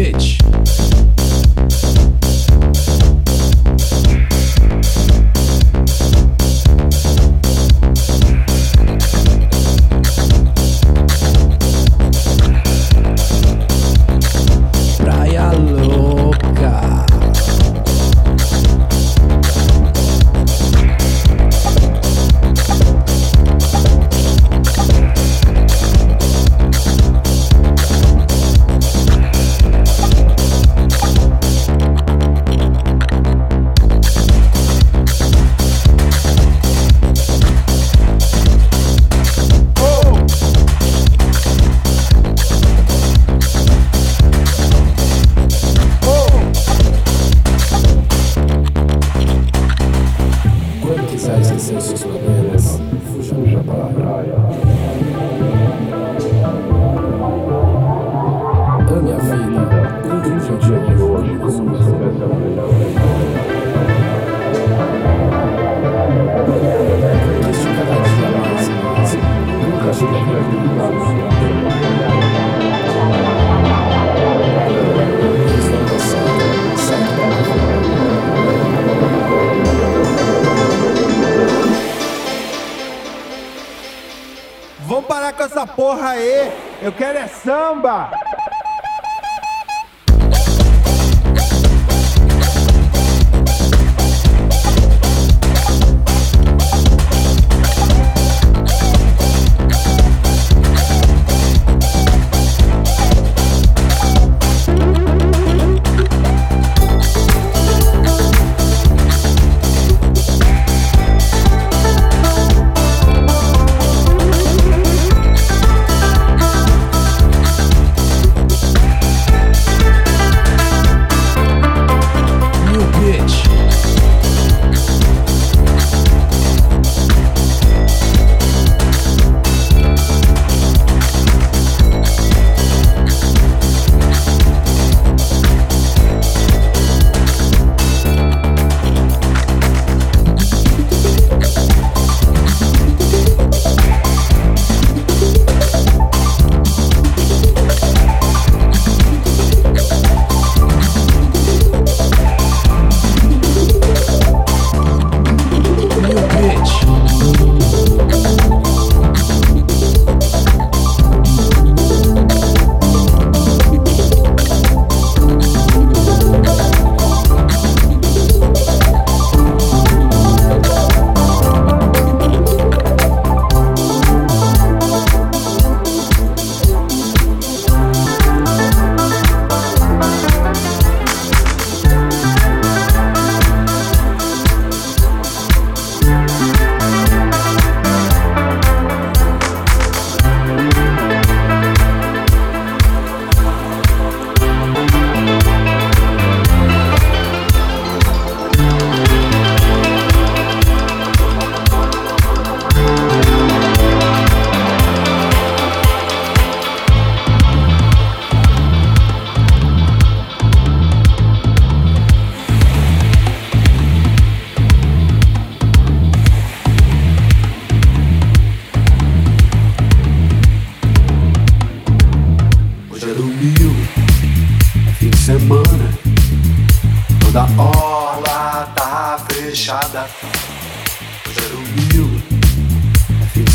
bitch.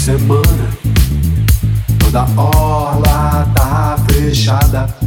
Semana. Toda orla tá fechada.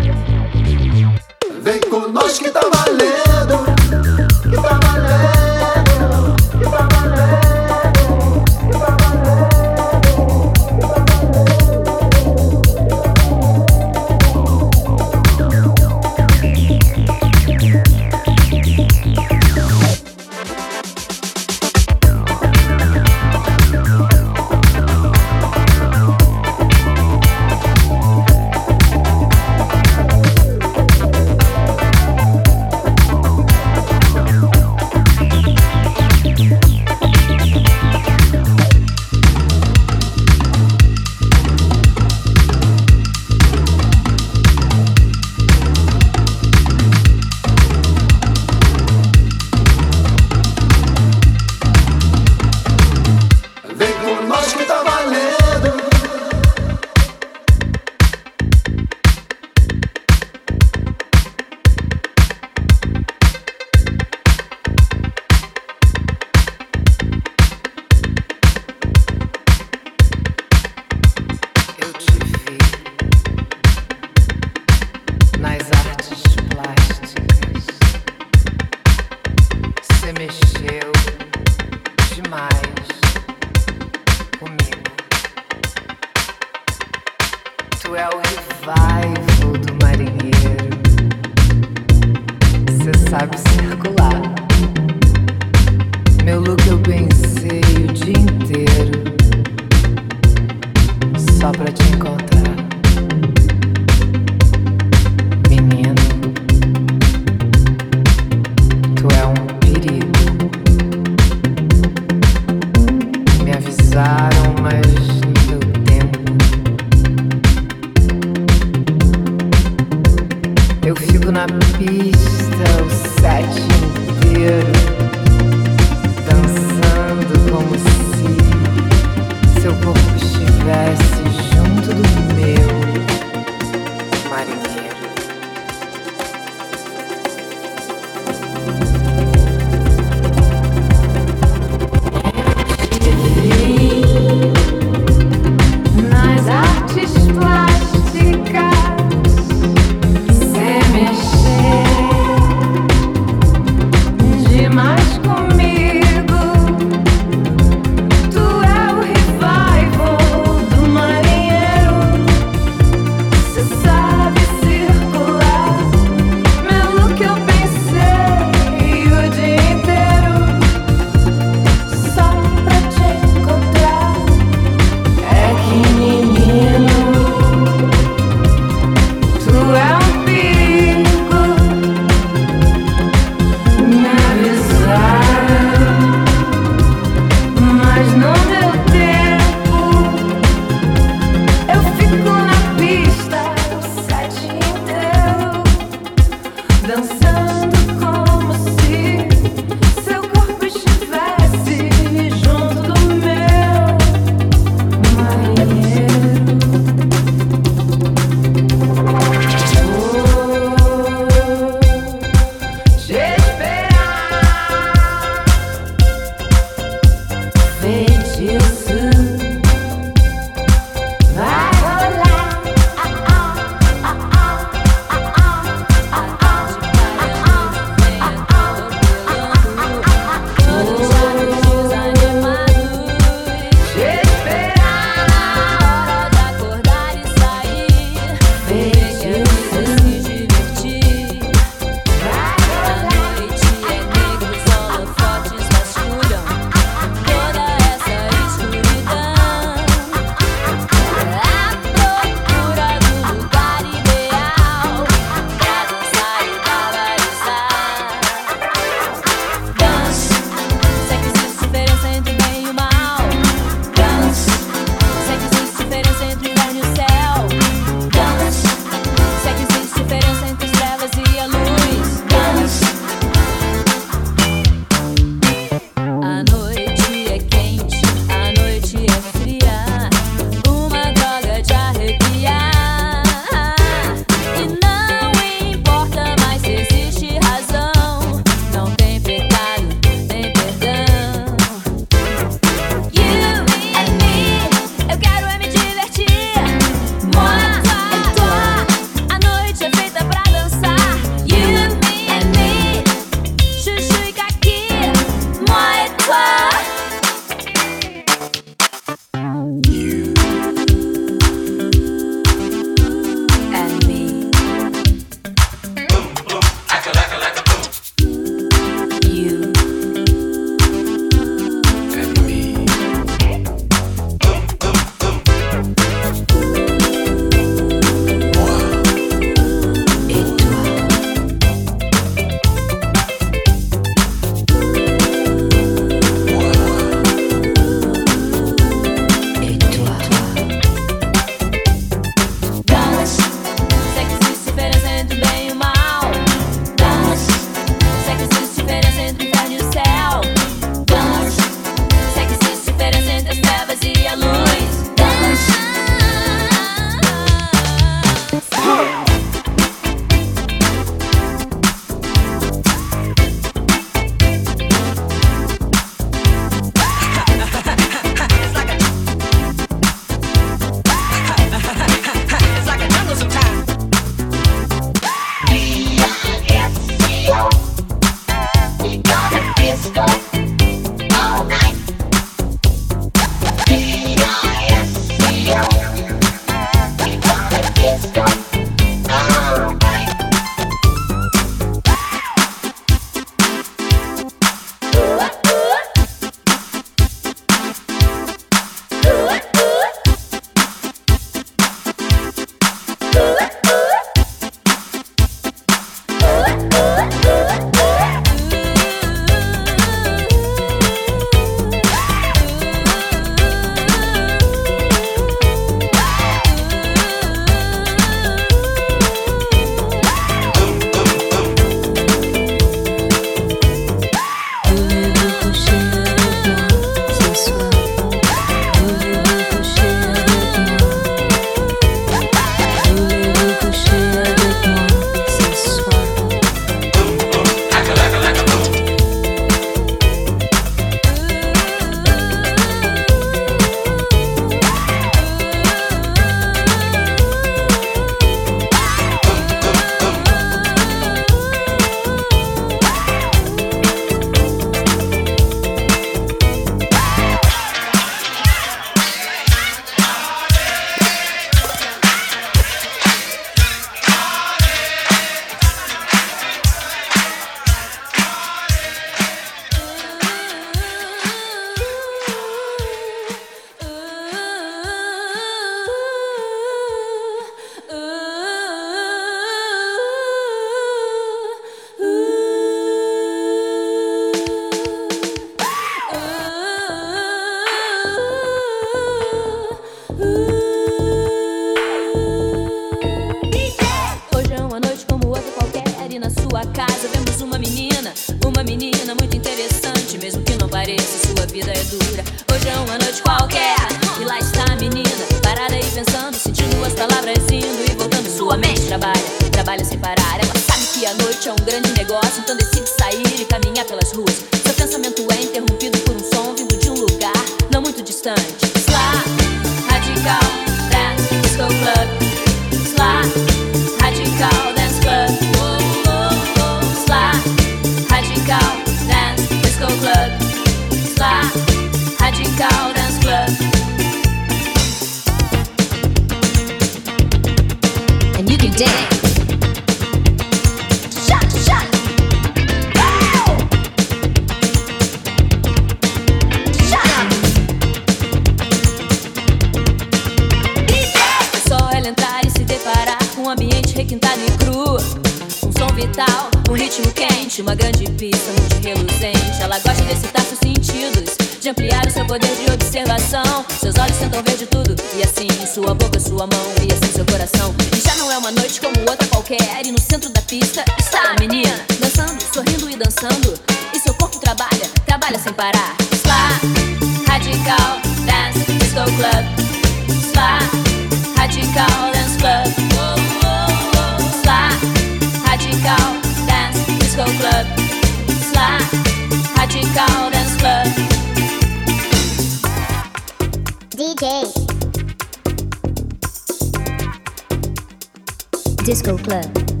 Disco Club.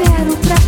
sincero pra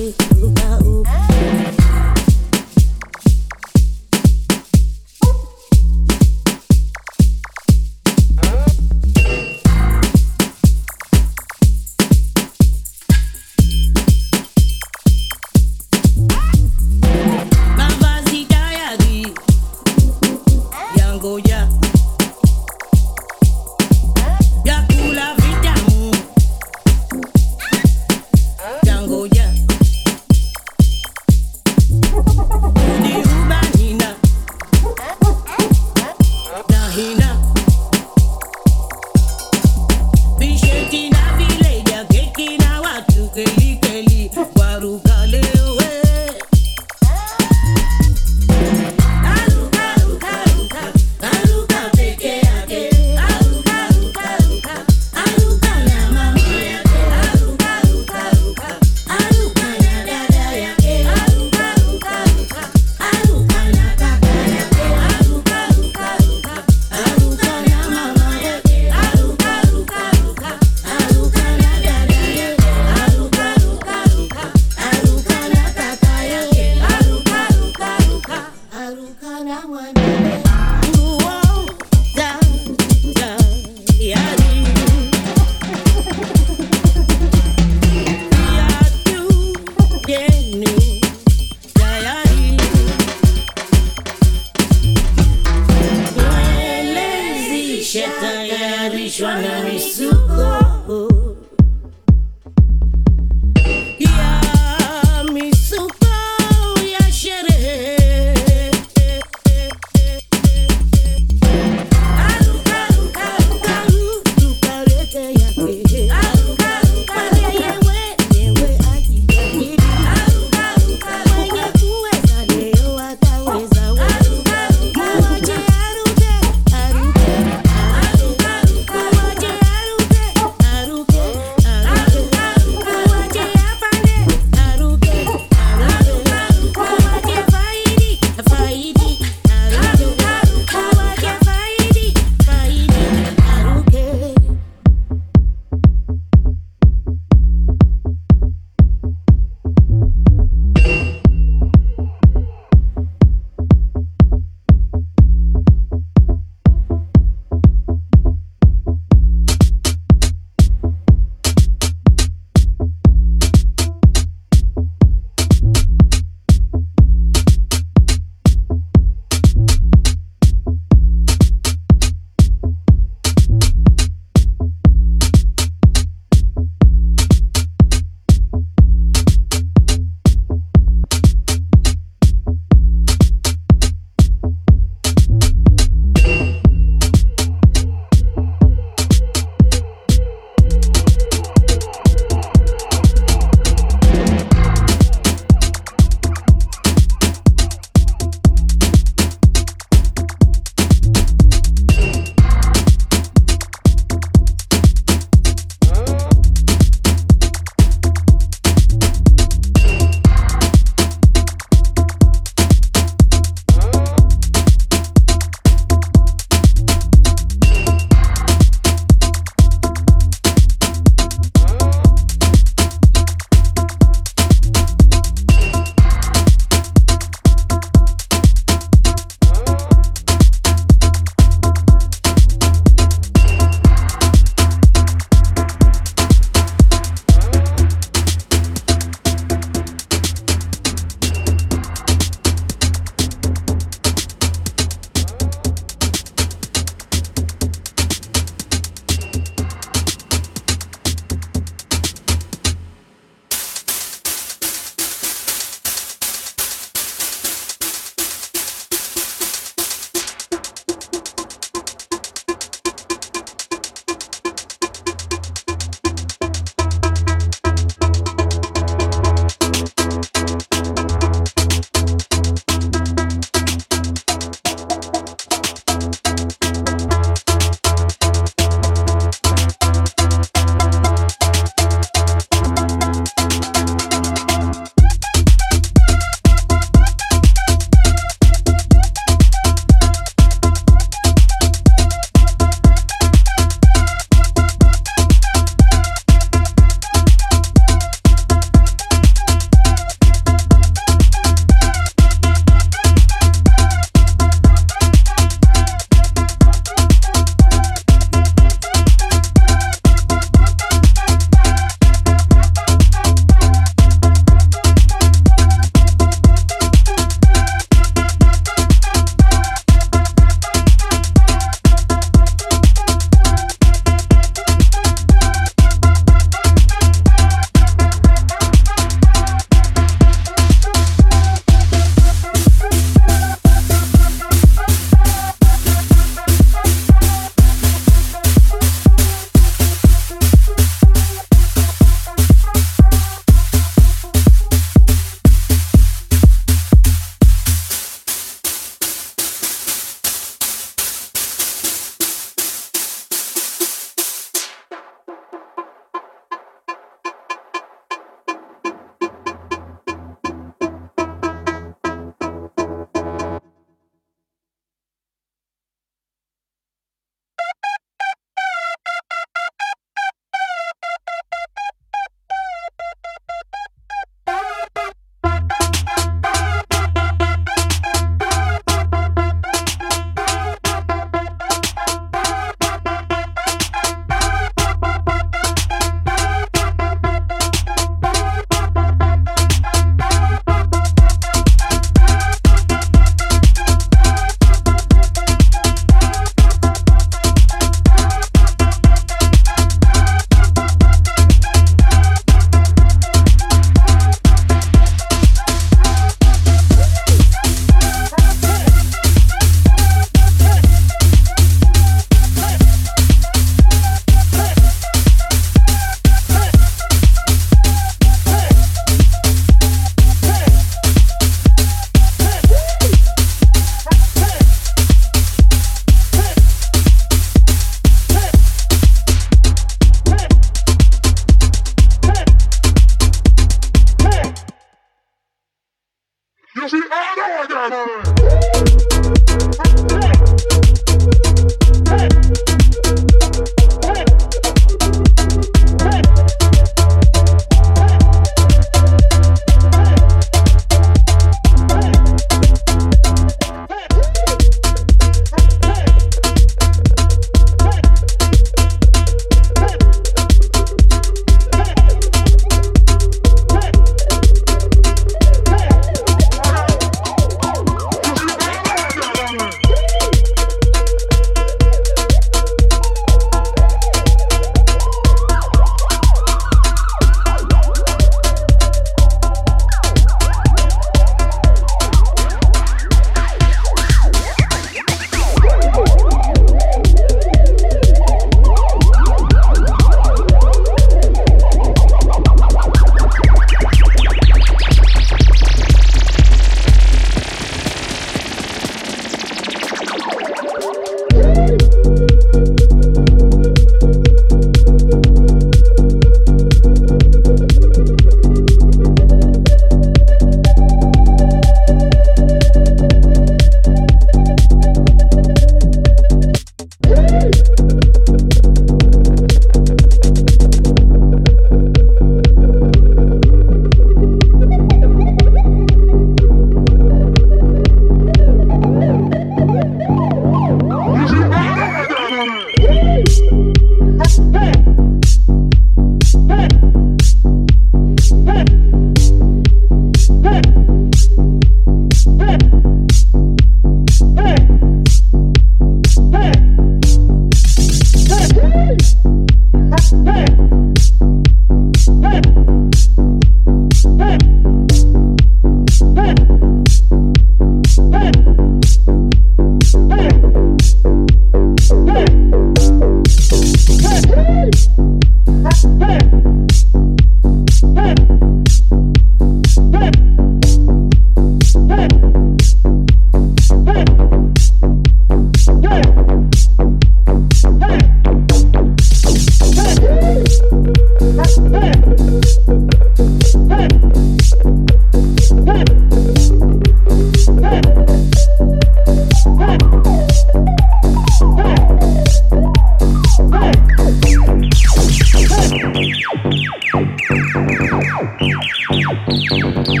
Bye.